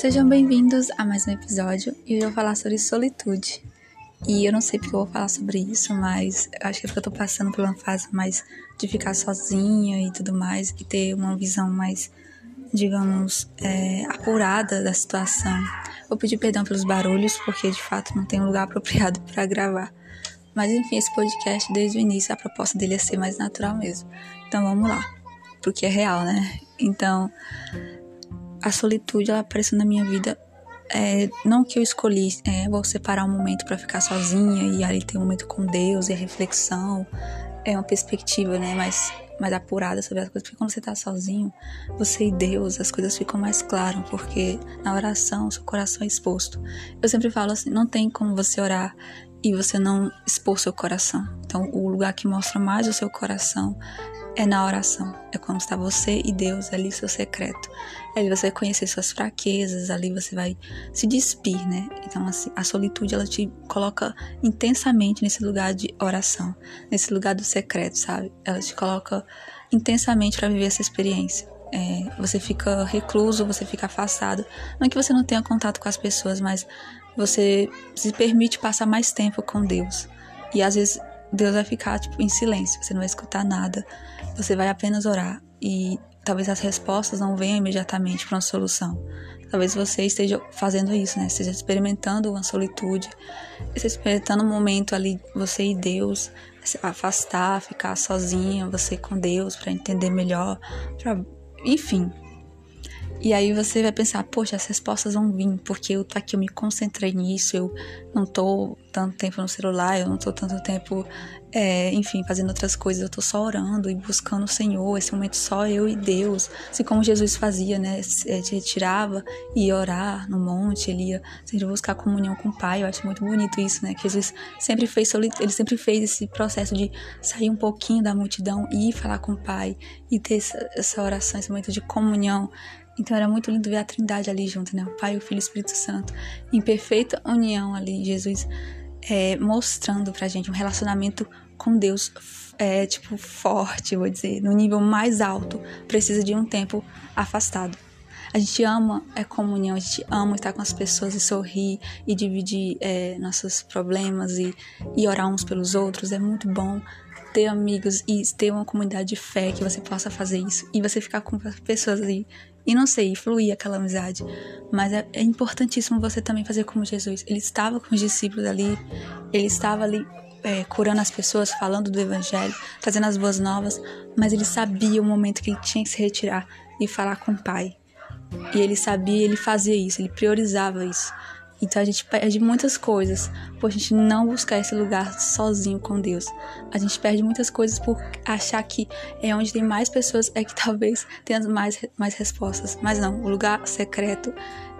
Sejam bem-vindos a mais um episódio e hoje eu vou falar sobre solitude. E eu não sei porque eu vou falar sobre isso, mas acho que é porque eu tô passando por uma fase mais de ficar sozinha e tudo mais e ter uma visão mais, digamos, é, apurada da situação. Vou pedir perdão pelos barulhos porque de fato não tem um lugar apropriado para gravar. Mas enfim, esse podcast desde o início a proposta dele é ser mais natural mesmo. Então vamos lá, porque é real, né? Então a solitude ela apareceu na minha vida é, não que eu escolhi, é, vou separar um momento para ficar sozinha e ali ter um momento com Deus e a reflexão, é uma perspectiva, né, mais, mais apurada sobre as coisas, porque quando você tá sozinho, você e Deus, as coisas ficam mais claras, porque na oração, seu coração é exposto. Eu sempre falo assim, não tem como você orar e você não expor seu coração. Então, o lugar que mostra mais o seu coração é na oração. É quando está você e Deus ali, seu secreto. Ali você vai conhecer suas fraquezas, ali você vai se despir, né? Então, assim, a solitude ela te coloca intensamente nesse lugar de oração, nesse lugar do secreto, sabe? Ela te coloca intensamente para viver essa experiência. É, você fica recluso, você fica afastado. Não é que você não tenha contato com as pessoas, mas você se permite passar mais tempo com Deus. E às vezes Deus vai ficar tipo em silêncio, você não vai escutar nada, você vai apenas orar e talvez as respostas não venham imediatamente para uma solução. Talvez você esteja fazendo isso, né? Esteja experimentando uma solitude, esteja experimentando um momento ali você e Deus, afastar, ficar sozinha, você com Deus para entender melhor, para enfim, e aí você vai pensar, poxa, as respostas vão vir, porque eu tô aqui, eu me concentrei nisso, eu não tô tanto tempo no celular, eu não tô tanto tempo, é, enfim, fazendo outras coisas, eu tô só orando e buscando o Senhor, esse momento só eu e Deus. Assim como Jesus fazia, né? Se retirava e ia orar no monte, ele ia sempre buscar comunhão com o Pai. Eu acho muito bonito isso, né? Que Jesus sempre fez, ele sempre fez esse processo de sair um pouquinho da multidão e ir falar com o Pai e ter essa, essa oração, esse momento de comunhão. Então era muito lindo ver a Trindade ali junto, né? O Pai, o Filho e o Espírito Santo, em perfeita união ali, Jesus é, mostrando pra gente um relacionamento com Deus é, tipo forte, vou dizer, no nível mais alto, precisa de um tempo afastado. A gente ama é comunhão, a gente ama estar com as pessoas e sorrir e dividir é, nossos problemas e, e orar uns pelos outros. É muito bom ter amigos e ter uma comunidade de fé que você possa fazer isso e você ficar com pessoas ali e não sei, fluir aquela amizade. Mas é, é, importantíssimo você também fazer como Jesus. Ele estava com os discípulos ali, ele estava ali é, curando as pessoas, falando do Evangelho, trazendo as boas novas, mas ele sabia o momento que ele tinha que se retirar e falar com o Pai. E ele sabia, ele fazia isso, ele priorizava isso. Então a gente perde muitas coisas por a gente não buscar esse lugar sozinho com Deus. A gente perde muitas coisas por achar que é onde tem mais pessoas é que talvez tenha mais, mais respostas. Mas não, o lugar secreto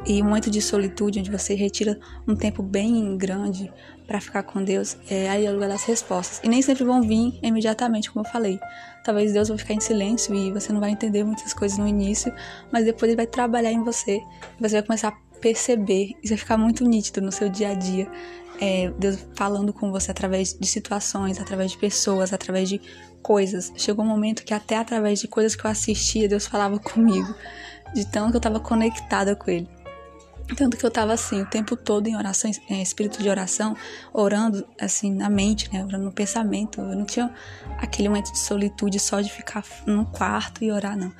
e muito de solitude, onde você retira um tempo bem grande para ficar com Deus, é aí é o lugar das respostas. E nem sempre vão vir imediatamente, como eu falei. Talvez Deus vai ficar em silêncio e você não vai entender muitas coisas no início, mas depois ele vai trabalhar em você. Você vai começar a perceber, isso vai ficar muito nítido no seu dia a dia. É, Deus falando com você através de situações, através de pessoas, através de coisas. Chegou um momento que até através de coisas que eu assistia, Deus falava comigo, de tanto que eu estava conectada com Ele. Tanto que eu estava assim, o tempo todo em oração, em espírito de oração, orando assim na mente, né? Orando no pensamento. Eu não tinha aquele momento de solitude só de ficar no quarto e orar, não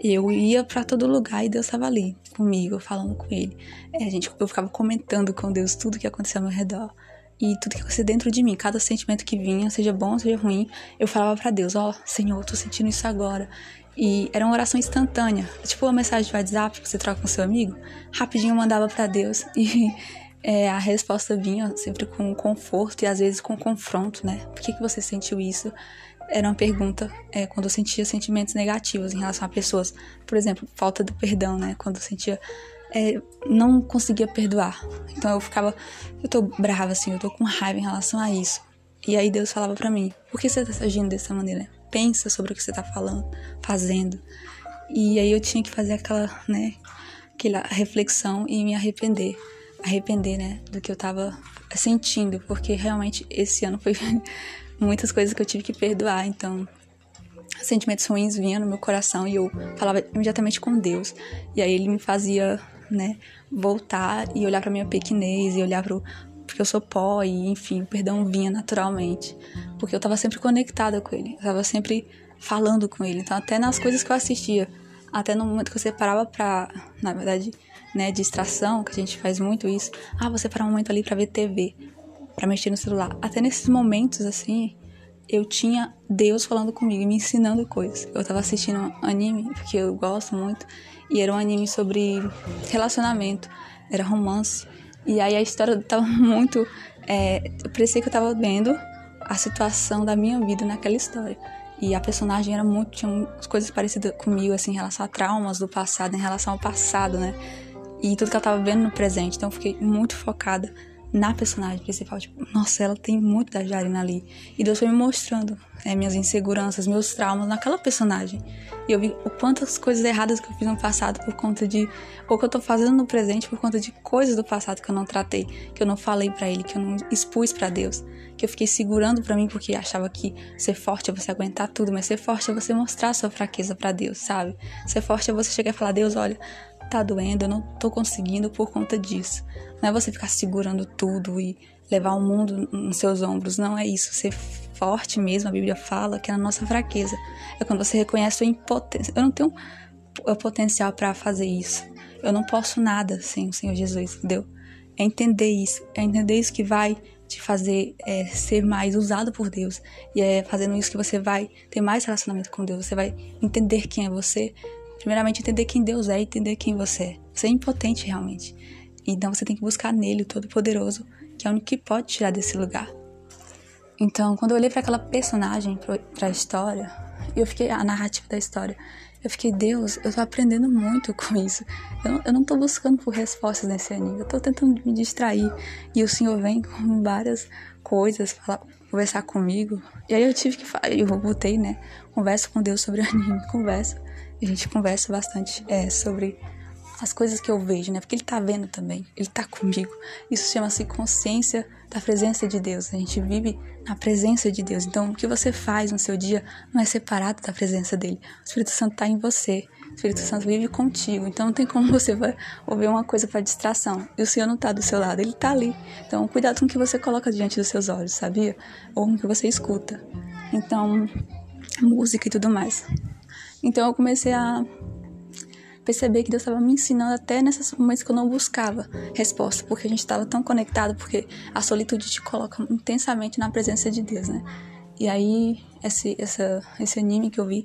eu ia para todo lugar e Deus estava ali comigo, falando com ele. É, gente, eu ficava comentando com Deus tudo que acontecia ao meu redor e tudo que acontecia dentro de mim, cada sentimento que vinha, seja bom, seja ruim, eu falava para Deus, ó, oh, Senhor, eu tô sentindo isso agora. E era uma oração instantânea, tipo uma mensagem de WhatsApp que você troca com seu amigo, rapidinho eu mandava para Deus e é, a resposta vinha sempre com conforto e às vezes com confronto, né? Por que, que você sentiu isso? Era uma pergunta é, quando eu sentia sentimentos negativos em relação a pessoas. Por exemplo, falta do perdão, né? Quando eu sentia. É, não conseguia perdoar. Então eu ficava. Eu tô brava, assim, eu tô com raiva em relação a isso. E aí Deus falava para mim: por que você tá agindo dessa maneira? Pensa sobre o que você tá falando, fazendo. E aí eu tinha que fazer aquela, né? Aquela reflexão e me arrepender. Arrepender, né? Do que eu tava sentindo. Porque realmente esse ano foi muitas coisas que eu tive que perdoar, então sentimentos ruins vinham no meu coração e eu falava imediatamente com Deus. E aí ele me fazia né, voltar e olhar para minha pequenez e olhar pro porque eu sou pó e enfim, o perdão vinha naturalmente, porque eu estava sempre conectada com ele, eu estava sempre falando com ele. Então, até nas coisas que eu assistia, até no momento que você parava para, na verdade, né, distração, que a gente faz muito isso. Ah, você parar um momento ali para ver TV, para mexer no celular. Até nesses momentos assim, eu tinha Deus falando comigo, me ensinando coisas. Eu tava assistindo um anime, porque eu gosto muito, e era um anime sobre relacionamento, era romance. E aí a história tava muito. É, parecia que eu tava vendo a situação da minha vida naquela história. E a personagem era muito. tinha coisas parecidas comigo, assim, em relação a traumas do passado, em relação ao passado, né? E tudo que ela tava vendo no presente. Então eu fiquei muito focada na personagem principal. Tipo, nossa, ela tem muito da Jarina ali. E Deus foi me mostrando é, minhas inseguranças, meus traumas naquela personagem. E eu vi o quantas coisas erradas que eu fiz no passado por conta de. Ou que eu tô fazendo no presente por conta de coisas do passado que eu não tratei, que eu não falei para ele, que eu não expus para Deus. Que eu fiquei segurando para mim porque achava que ser forte é você aguentar tudo, mas ser forte é você mostrar sua fraqueza para Deus, sabe? Ser forte é você chegar e falar: Deus, olha, tá doendo, eu não tô conseguindo por conta disso. Não é você ficar segurando tudo e levar o mundo nos seus ombros. Não é isso. Ser forte mesmo, a Bíblia fala que é a nossa fraqueza. É quando você reconhece a impotência. Eu não tenho o potencial para fazer isso. Eu não posso nada sem o Senhor Jesus, entendeu? É entender isso. É entender isso que vai te fazer é, ser mais usado por Deus. E é fazendo isso que você vai ter mais relacionamento com Deus. Você vai entender quem é você. Primeiramente, entender quem Deus é e entender quem você é. Você é impotente realmente. Então você tem que buscar nele, o Todo-Poderoso, que é o único que pode tirar desse lugar. Então, quando eu olhei para aquela personagem, para a história, eu fiquei a narrativa da história, eu fiquei, Deus, eu tô aprendendo muito com isso. Eu não, eu não tô buscando por respostas nesse anime, eu tô tentando me distrair. E o Senhor vem com várias coisas, falar, conversar comigo. E aí eu tive que falar, eu botei, né? Conversa com Deus sobre anime, conversa. E a gente conversa bastante é, sobre as coisas que eu vejo, né? Porque ele tá vendo também, ele tá comigo. Isso chama-se consciência da presença de Deus. A gente vive na presença de Deus. Então, o que você faz no seu dia não é separado da presença dele. O Espírito Santo tá em você. O Espírito Santo vive contigo. Então, não tem como você vai ouvir uma coisa para distração. E o Senhor não tá do seu lado, ele tá ali. Então, cuidado com o que você coloca diante dos seus olhos, sabia? Ou com o que você escuta. Então, música e tudo mais. Então, eu comecei a perceber que Deus estava me ensinando até nesses momentos que eu não buscava resposta, porque a gente estava tão conectado, porque a solitude te coloca intensamente na presença de Deus, né? E aí, esse, essa, esse anime que eu vi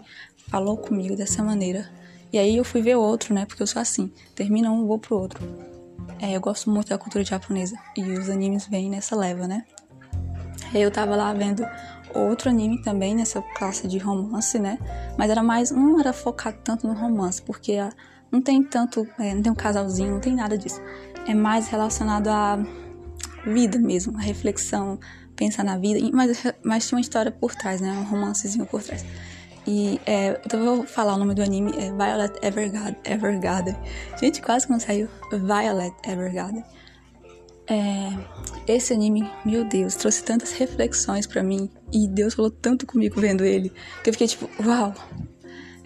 falou comigo dessa maneira. E aí eu fui ver outro, né? Porque eu sou assim, termina um, vou pro outro. É, eu gosto muito da cultura japonesa e os animes vêm nessa leva, né? Eu tava lá vendo outro anime também nessa classe de romance, né? Mas era mais, não era focado tanto no romance, porque a, não tem tanto, é, não tem um casalzinho, não tem nada disso. É mais relacionado à vida mesmo, a reflexão, pensar na vida, mas, mas tinha uma história por trás, né? Um romancezinho por trás. E é, então eu vou falar o nome do anime, é Violet Evergarden. Evergarden. Gente, quase que não saiu. Violet Evergarden. É, esse anime, meu Deus, trouxe tantas reflexões para mim e Deus falou tanto comigo vendo ele que eu fiquei tipo, uau,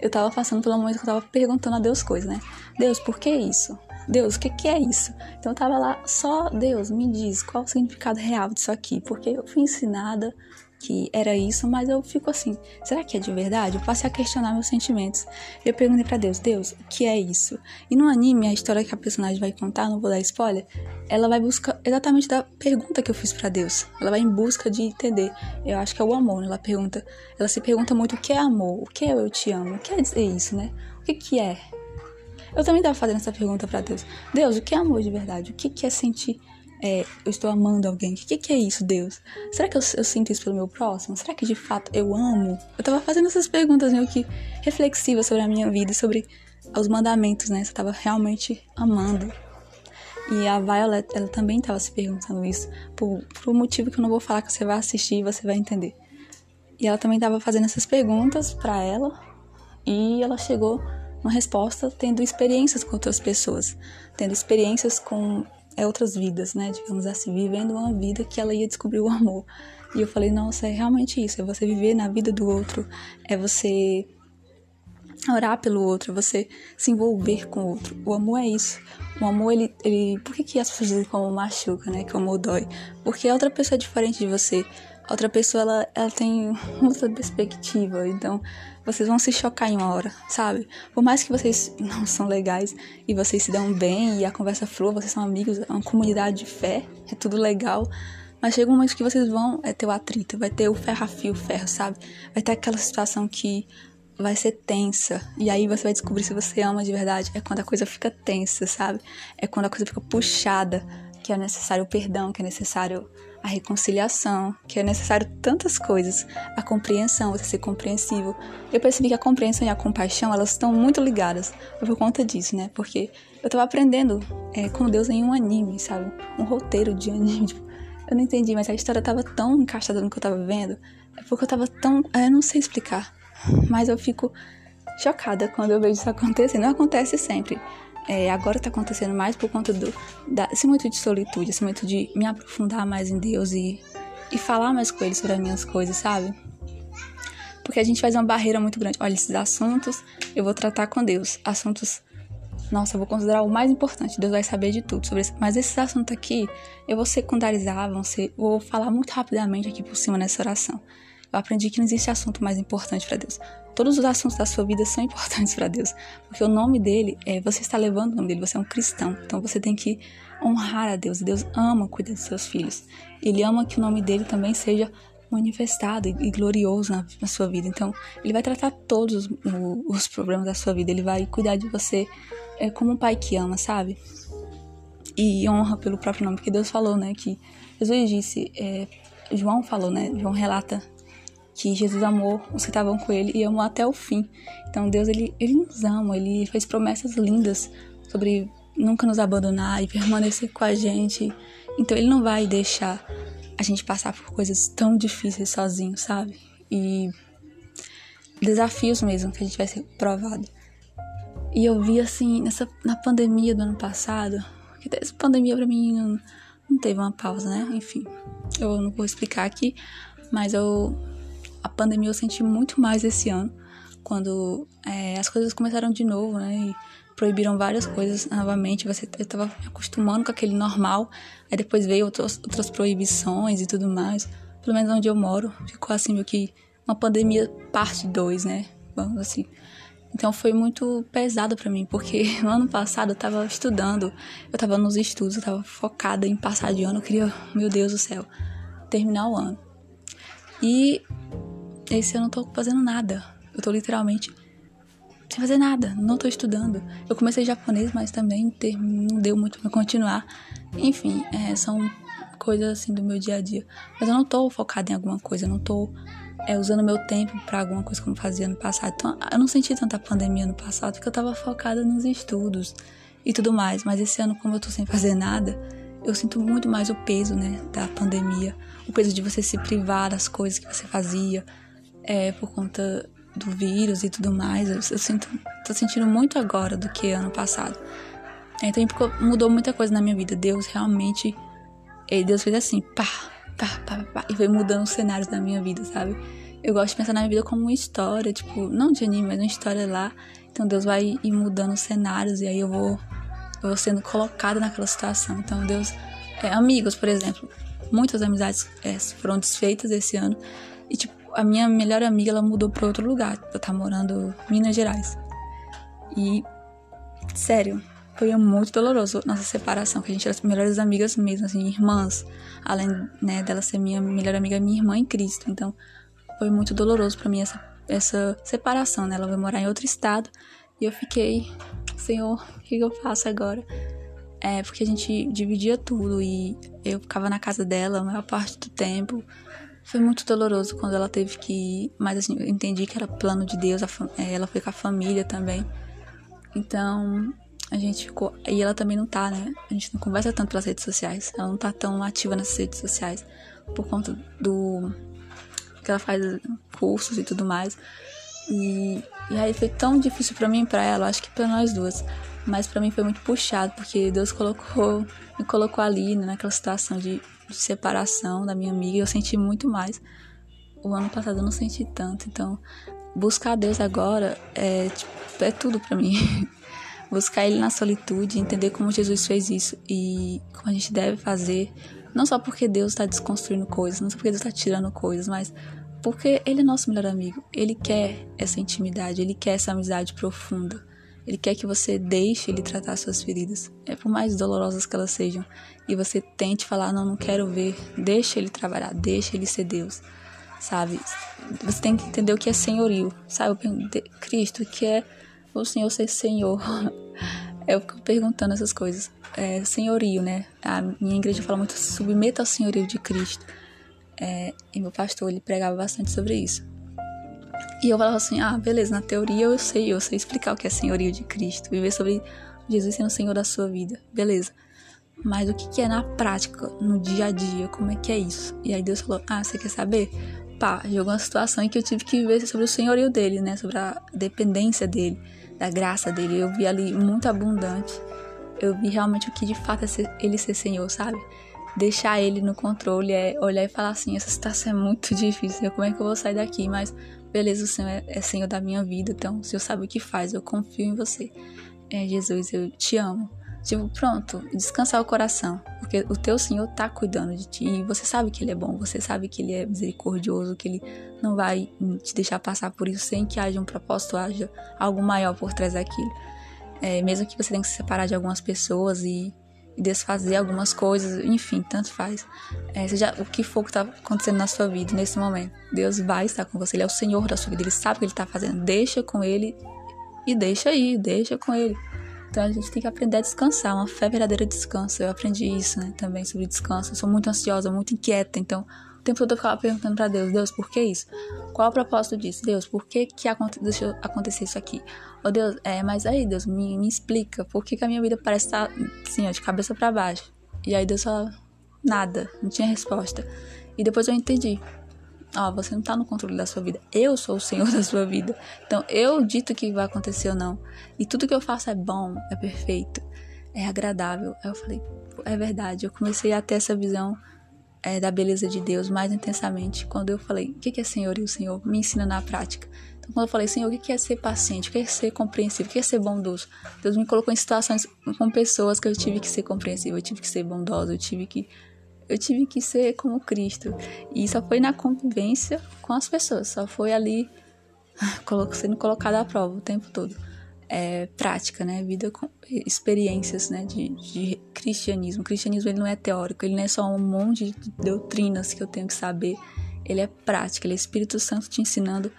eu tava passando pelo momento que eu tava perguntando a Deus coisas, né? Deus, por que isso? Deus, o que, que é isso? Então eu tava lá, só Deus me diz qual o significado real disso aqui, porque eu fui ensinada que era isso, mas eu fico assim, será que é de verdade? Eu passei a questionar meus sentimentos. Eu perguntei para Deus, Deus, o que é isso? E no anime, a história que a personagem vai contar, não vou dar spoiler, ela vai buscar exatamente da pergunta que eu fiz para Deus. Ela vai em busca de entender. Eu acho que é o amor, né? Ela pergunta, ela se pergunta muito o que é amor, o que é eu te amo, o que é dizer isso, né? O que que é? Eu também estava fazendo essa pergunta para Deus. Deus, o que é amor de verdade? O que que é sentir é, eu estou amando alguém. O que, que, é isso, Deus? Será que eu, eu, sinto isso pelo meu próximo? Será que de fato eu amo? Eu tava fazendo essas perguntas meio que reflexivas sobre a minha vida sobre os mandamentos, né? Se eu tava realmente amando. E a Violet, ela também estava se perguntando isso, por, por um motivo que eu não vou falar, que você vai assistir e você vai entender. E ela também estava fazendo essas perguntas para ela, e ela chegou uma resposta tendo experiências com outras pessoas, tendo experiências com é outras vidas, né? Digamos assim, vivendo uma vida que ela ia descobrir o amor. E eu falei, nossa, é realmente isso, é você viver na vida do outro, é você orar pelo outro, você se envolver com o outro. O amor é isso. O amor, ele. ele por que, que as pessoas dizem como machuca, né? Que o amor dói? Porque a outra pessoa é diferente de você. Outra pessoa, ela, ela tem outra perspectiva. Então, vocês vão se chocar em uma hora, sabe? Por mais que vocês não são legais e vocês se dão bem e a conversa flua, vocês são amigos, é uma comunidade de fé, é tudo legal. Mas chega um momento que vocês vão é ter o atrito, vai ter o ferro a fio, o ferro, sabe? Vai ter aquela situação que vai ser tensa. E aí você vai descobrir se você ama de verdade. É quando a coisa fica tensa, sabe? É quando a coisa fica puxada, que é necessário o perdão, que é necessário a reconciliação, que é necessário tantas coisas. A compreensão, você ser compreensível. Eu percebi que a compreensão e a compaixão, elas estão muito ligadas. Por conta disso, né? Porque eu tava aprendendo é, com Deus em um anime, sabe? Um roteiro de anime. Tipo, eu não entendi, mas a história tava tão encaixada no que eu tava vendo. É porque eu tava tão. Eu não sei explicar mas eu fico chocada quando eu vejo isso acontecer. Não acontece sempre. É, agora tá acontecendo mais por conta do, da, esse momento de solitude, esse momento de me aprofundar mais em Deus e, e falar mais com Ele sobre as minhas coisas, sabe? Porque a gente faz uma barreira muito grande. Olha, esses assuntos eu vou tratar com Deus. Assuntos, nossa, eu vou considerar o mais importante. Deus vai saber de tudo sobre isso. Mas esses assuntos aqui eu vou secundarizar, vão ser, vou falar muito rapidamente aqui por cima nessa oração. Eu aprendi que não existe assunto mais importante para Deus. Todos os assuntos da sua vida são importantes para Deus, porque o nome dele é você está levando o nome dele, você é um cristão. Então você tem que honrar a Deus. Deus ama cuidar dos seus filhos. Ele ama que o nome dele também seja manifestado e glorioso na, na sua vida. Então, ele vai tratar todos os, os, problemas da sua vida. Ele vai cuidar de você é, como um pai que ama, sabe? E honra pelo próprio nome, porque Deus falou, né? Que Jesus disse, é, João falou, né? João relata que Jesus amou os que estavam com ele e amou até o fim. Então Deus ele, ele nos ama, ele fez promessas lindas sobre nunca nos abandonar e permanecer com a gente. Então ele não vai deixar a gente passar por coisas tão difíceis sozinho, sabe? E desafios mesmo que a gente vai ser provado. E eu vi assim, nessa na pandemia do ano passado, que essa pandemia para mim não, não teve uma pausa, né? Enfim, eu não vou explicar aqui, mas eu a pandemia eu senti muito mais esse ano, quando é, as coisas começaram de novo, né? E proibiram várias coisas novamente. Você eu tava me acostumando com aquele normal, aí depois veio outros, outras proibições e tudo mais. Pelo menos onde eu moro, ficou assim meio que uma pandemia parte 2, né? Vamos assim. Então foi muito pesado para mim, porque no ano passado eu tava estudando, eu tava nos estudos, eu tava focada em passar de ano, eu queria, meu Deus do céu, terminar o ano. E esse eu não tô fazendo nada. Eu tô literalmente sem fazer nada, não tô estudando. Eu comecei japonês, mas também não deu muito pra continuar. Enfim, é, são coisas assim do meu dia a dia. Mas eu não tô focada em alguma coisa, eu não tô é, usando meu tempo para alguma coisa como fazia no passado. Então, eu não senti tanta pandemia no passado porque eu tava focada nos estudos e tudo mais. Mas esse ano, como eu tô sem fazer nada, eu sinto muito mais o peso, né, da pandemia. O peso de você se privar das coisas que você fazia, é, por conta do vírus e tudo mais. Eu, eu sinto, tô sentindo muito agora do que ano passado. Então mudou muita coisa na minha vida. Deus realmente, Deus fez assim, pá, pá, pá, pá, e foi mudando os cenários da minha vida, sabe? Eu gosto de pensar na minha vida como uma história, tipo, não de anime, mas uma história lá. Então Deus vai ir mudando os cenários e aí eu vou, eu vou sendo colocada naquela situação. Então Deus, é, amigos, por exemplo, muitas amizades é, foram desfeitas esse ano e tipo a minha melhor amiga ela mudou para outro lugar. Eu tá morando em Minas Gerais. E sério, foi muito doloroso nossa separação, que a gente era as melhores amigas mesmo, assim, irmãs. Além, né, dela ser minha melhor amiga, minha irmã em Cristo. Então, foi muito doloroso para mim essa, essa separação, né? Ela vai morar em outro estado e eu fiquei, Senhor, o que eu faço agora? É, porque a gente dividia tudo e eu ficava na casa dela a maior parte do tempo. Foi muito doloroso quando ela teve que ir, mas assim, eu entendi que era plano de Deus, é, ela foi com a família também. Então, a gente ficou. E ela também não tá, né? A gente não conversa tanto pelas redes sociais. Ela não tá tão ativa nessas redes sociais por conta do. que ela faz cursos e tudo mais. E, e aí foi tão difícil para mim e pra ela, acho que pra nós duas. Mas para mim foi muito puxado, porque Deus colocou, me colocou ali, né, naquela situação de separação da minha amiga, eu senti muito mais. O ano passado eu não senti tanto, então buscar Deus agora é tipo, é tudo para mim. Buscar Ele na solitude, entender como Jesus fez isso e como a gente deve fazer. Não só porque Deus está desconstruindo coisas, não só porque Deus está tirando coisas, mas porque Ele é nosso melhor amigo. Ele quer essa intimidade, Ele quer essa amizade profunda. Ele quer que você deixe Ele tratar suas feridas, é por mais dolorosas que elas sejam, e você tente falar: Não, não quero ver. Deixa Ele trabalhar, deixa Ele ser Deus sabe? Você tem que entender o que é senhorio, sabe? Eu perguntei, Cristo, o que é o Senhor ser Senhor? Eu fico perguntando essas coisas. É, senhorio, né? A minha igreja fala muito submeta ao senhorio de Cristo. É, e meu pastor, ele pregava bastante sobre isso. E eu falava assim, ah, beleza, na teoria eu sei, eu sei explicar o que é senhorio de Cristo. Viver sobre Jesus sendo o Senhor da sua vida. Beleza. Mas o que é na prática, no dia a dia? Como é que é isso? E aí Deus falou, ah, você quer saber? pá, jogou uma situação em que eu tive que ver sobre o senhorio dele, né? Sobre a dependência dele, da graça dele. Eu vi ali muito abundante. Eu vi realmente o que de fato é ser, ele ser senhor, sabe? Deixar ele no controle é olhar e falar assim: essa situação é muito difícil, como é que eu vou sair daqui? Mas beleza, o Senhor é, é senhor da minha vida, então o Senhor sabe o que faz, eu confio em você. É, Jesus, eu te amo. Tipo, pronto, descansar o coração. Porque o teu Senhor tá cuidando de ti. E você sabe que Ele é bom, você sabe que Ele é misericordioso, que Ele não vai te deixar passar por isso sem que haja um propósito, haja algo maior por trás daquilo. É, mesmo que você tenha que se separar de algumas pessoas e, e desfazer algumas coisas, enfim, tanto faz. É, seja o que for que tá acontecendo na sua vida nesse momento, Deus vai estar com você. Ele é o Senhor da sua vida, Ele sabe o que Ele tá fazendo. Deixa com Ele e deixa aí, deixa com Ele. Então a gente tem que aprender a descansar, uma fé verdadeira descanso. Eu aprendi isso, né, também sobre descanso. Eu sou muito ansiosa, muito inquieta, então tempo todo eu ficava perguntando para Deus, Deus, por que isso? Qual o propósito disso? Deus, por que que deixou acontecer isso aqui? Oh Deus, é, mas aí Deus, me, me explica, por que, que a minha vida parece estar assim, ó, de cabeça para baixo? E aí Deus só nada, não tinha resposta. E depois eu entendi. Ó, você não tá no controle da sua vida. Eu sou o Senhor da sua vida. Então, eu dito que vai acontecer ou não. E tudo que eu faço é bom, é perfeito, é agradável. Aí eu falei, é verdade. Eu comecei a ter essa visão é, da beleza de Deus mais intensamente quando eu falei, o que é Senhor? E o Senhor me ensina na prática. Então, quando eu falei, Senhor, o que é ser paciente? O que é ser compreensivo? O que é ser bondoso? Deus me colocou em situações com pessoas que eu tive que ser compreensivo, eu tive que ser bondosa, eu tive que eu tive que ser como Cristo. E só foi na convivência com as pessoas, só foi ali sendo colocada à prova o tempo todo. É, prática, né? Vida com experiências, né? De, de cristianismo. O cristianismo ele não é teórico, ele não é só um monte de doutrinas que eu tenho que saber. Ele é prática, ele é Espírito Santo te ensinando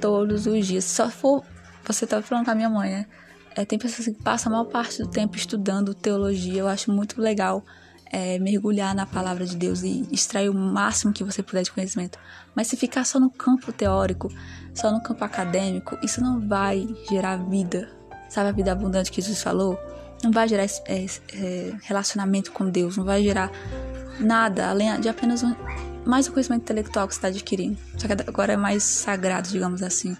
todos os dias. Só for. Você tá falando com a minha mãe, né? É, tem pessoas que passam a maior parte do tempo estudando teologia. Eu acho muito legal é, mergulhar na palavra de Deus e extrair o máximo que você puder de conhecimento. Mas se ficar só no campo teórico, só no campo acadêmico, isso não vai gerar vida. Sabe a vida abundante que Jesus falou? Não vai gerar é, é, relacionamento com Deus, não vai gerar nada além de apenas um, mais o conhecimento intelectual que você está adquirindo. Só que agora é mais sagrado, digamos assim.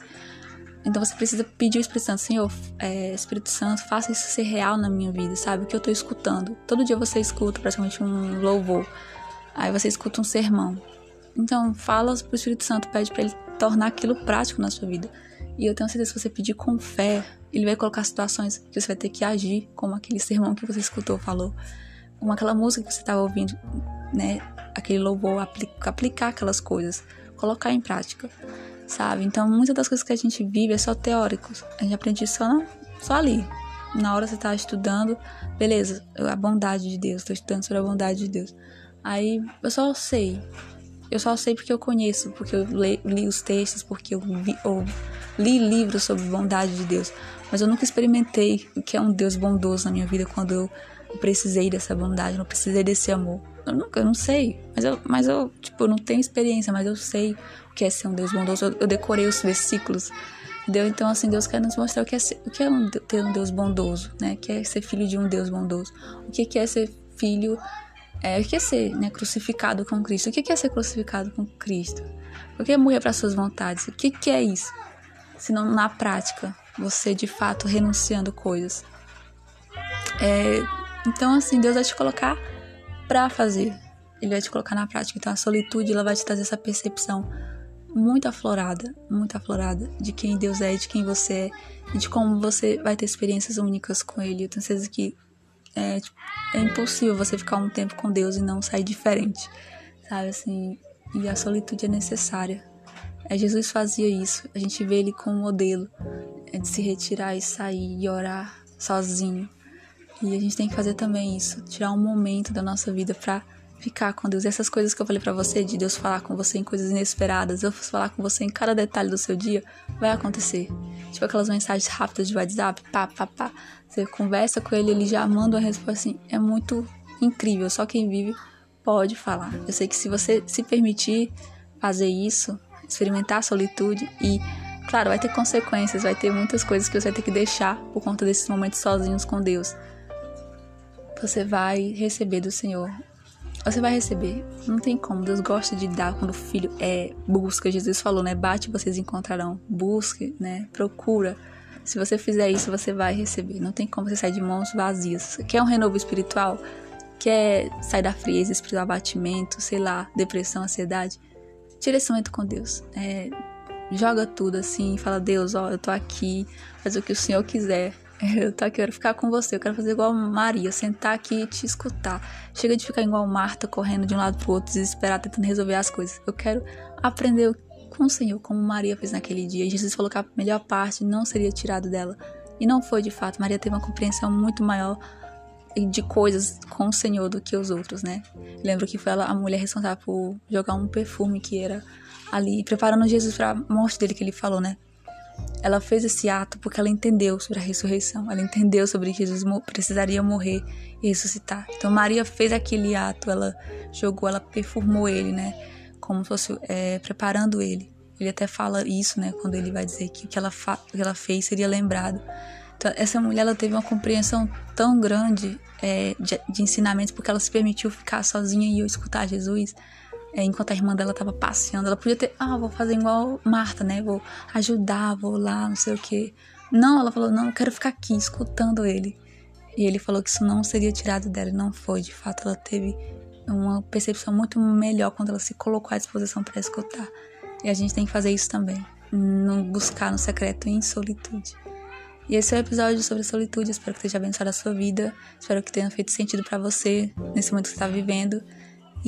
Então você precisa pedir o Espírito Santo, Senhor, é, Espírito Santo, faça isso ser real na minha vida, sabe? O que eu tô escutando. Todo dia você escuta praticamente um louvor. Aí você escuta um sermão. Então fala pro Espírito Santo, pede para ele tornar aquilo prático na sua vida. E eu tenho certeza que se você pedir com fé, ele vai colocar situações que você vai ter que agir, como aquele sermão que você escutou, falou, como aquela música que você estava ouvindo, né? Aquele louvor, aplicar, aquelas coisas, colocar em prática sabe? Então, muitas das coisas que a gente vive é só teórico. A gente aprende só, só ali. Na hora você tá estudando, beleza, a bondade de Deus, tô estudando sobre a bondade de Deus. Aí eu só sei. Eu só sei porque eu conheço, porque eu li, li os textos, porque eu, vi, li livros sobre bondade de Deus. Mas eu nunca experimentei o que é um Deus bondoso na minha vida quando eu precisei dessa bondade, não precisei desse amor. Eu nunca, eu não sei. Mas eu, mas eu, tipo, eu não tenho experiência, mas eu sei o que é ser um Deus bondoso. Eu, eu decorei os versículos. Entendeu? Então, assim, Deus quer nos mostrar o que é, ser, o que é um, ter um Deus bondoso, né? O que é ser filho de um Deus bondoso. O que é ser filho. É, o que é ser né, crucificado com Cristo? O que é ser crucificado com Cristo? O que é morrer para suas vontades? O que, é isso? Se não na prática, você de fato renunciando coisas. É, então, assim, Deus vai te colocar para fazer. Ele vai te colocar na prática. Então, a solitude ela vai te trazer essa percepção muito aflorada, muito aflorada de quem Deus é, de quem você é e de como você vai ter experiências únicas com Ele. Eu tenho certeza que é, tipo, é impossível você ficar um tempo com Deus e não sair diferente, sabe assim? E a solitude é necessária. É, Jesus fazia isso. A gente vê ele como modelo é, de se retirar e sair e orar sozinho. E a gente tem que fazer também isso, tirar um momento da nossa vida para ficar com Deus. E essas coisas que eu falei para você, de Deus falar com você em coisas inesperadas, eu falar com você em cada detalhe do seu dia, vai acontecer. Tipo aquelas mensagens rápidas de WhatsApp, pá, pá, pá. Você conversa com ele, ele já manda uma resposta assim. É muito incrível. Só quem vive pode falar. Eu sei que se você se permitir fazer isso, experimentar a solitude e Claro, vai ter consequências, vai ter muitas coisas que você vai ter que deixar por conta desses momentos sozinhos com Deus. Você vai receber do Senhor você vai receber. Não tem como. Deus gosta de dar quando o filho é busca. Jesus falou, né? Bate, vocês encontrarão. Busque, né? Procura. Se você fizer isso, você vai receber. Não tem como você sair de mãos vazias. Quer um renovo espiritual? Quer sair da frieza, espiritual abatimento, sei lá, depressão, ansiedade? Momento com Deus. É, joga tudo assim, fala, Deus, ó, eu tô aqui, faz o que o Senhor quiser. Eu tô aqui, eu quero ficar com você, eu quero fazer igual Maria, sentar aqui e te escutar. Chega de ficar igual Marta, correndo de um lado pro outro, desesperada, tentando resolver as coisas. Eu quero aprender com o Senhor, como Maria fez naquele dia. Jesus falou que a melhor parte não seria tirado dela. E não foi de fato. Maria teve uma compreensão muito maior de coisas com o Senhor do que os outros, né? lembro que foi ela, a mulher responsável por jogar um perfume que era ali, preparando Jesus para a morte dele, que ele falou, né? Ela fez esse ato porque ela entendeu sobre a ressurreição, ela entendeu sobre que Jesus precisaria morrer e ressuscitar. Então Maria fez aquele ato, ela jogou, ela perfumou ele, né? Como se fosse é, preparando ele. Ele até fala isso, né? Quando ele vai dizer que o que ela, o que ela fez seria lembrado. Então, essa mulher ela teve uma compreensão tão grande é, de, de ensinamentos porque ela se permitiu ficar sozinha e eu escutar Jesus é, enquanto a irmã dela tava passeando, ela podia ter, ah, vou fazer igual Marta, né? Vou ajudar, vou lá, não sei o quê. Não, ela falou, não, eu quero ficar aqui escutando ele. E ele falou que isso não seria tirado dela, e não foi. De fato, ela teve uma percepção muito melhor quando ela se colocou à disposição para escutar. E a gente tem que fazer isso também, não buscar no secreto em solitude. E esse é o episódio sobre solitude. Espero que tenha abençoado a sua vida. Espero que tenha feito sentido para você nesse momento que está vivendo.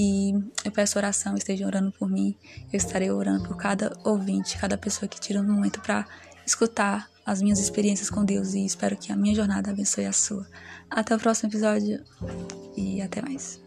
E eu peço oração, estejam orando por mim. Eu estarei orando por cada ouvinte, cada pessoa que tira um momento para escutar as minhas experiências com Deus e espero que a minha jornada abençoe a sua. Até o próximo episódio e até mais.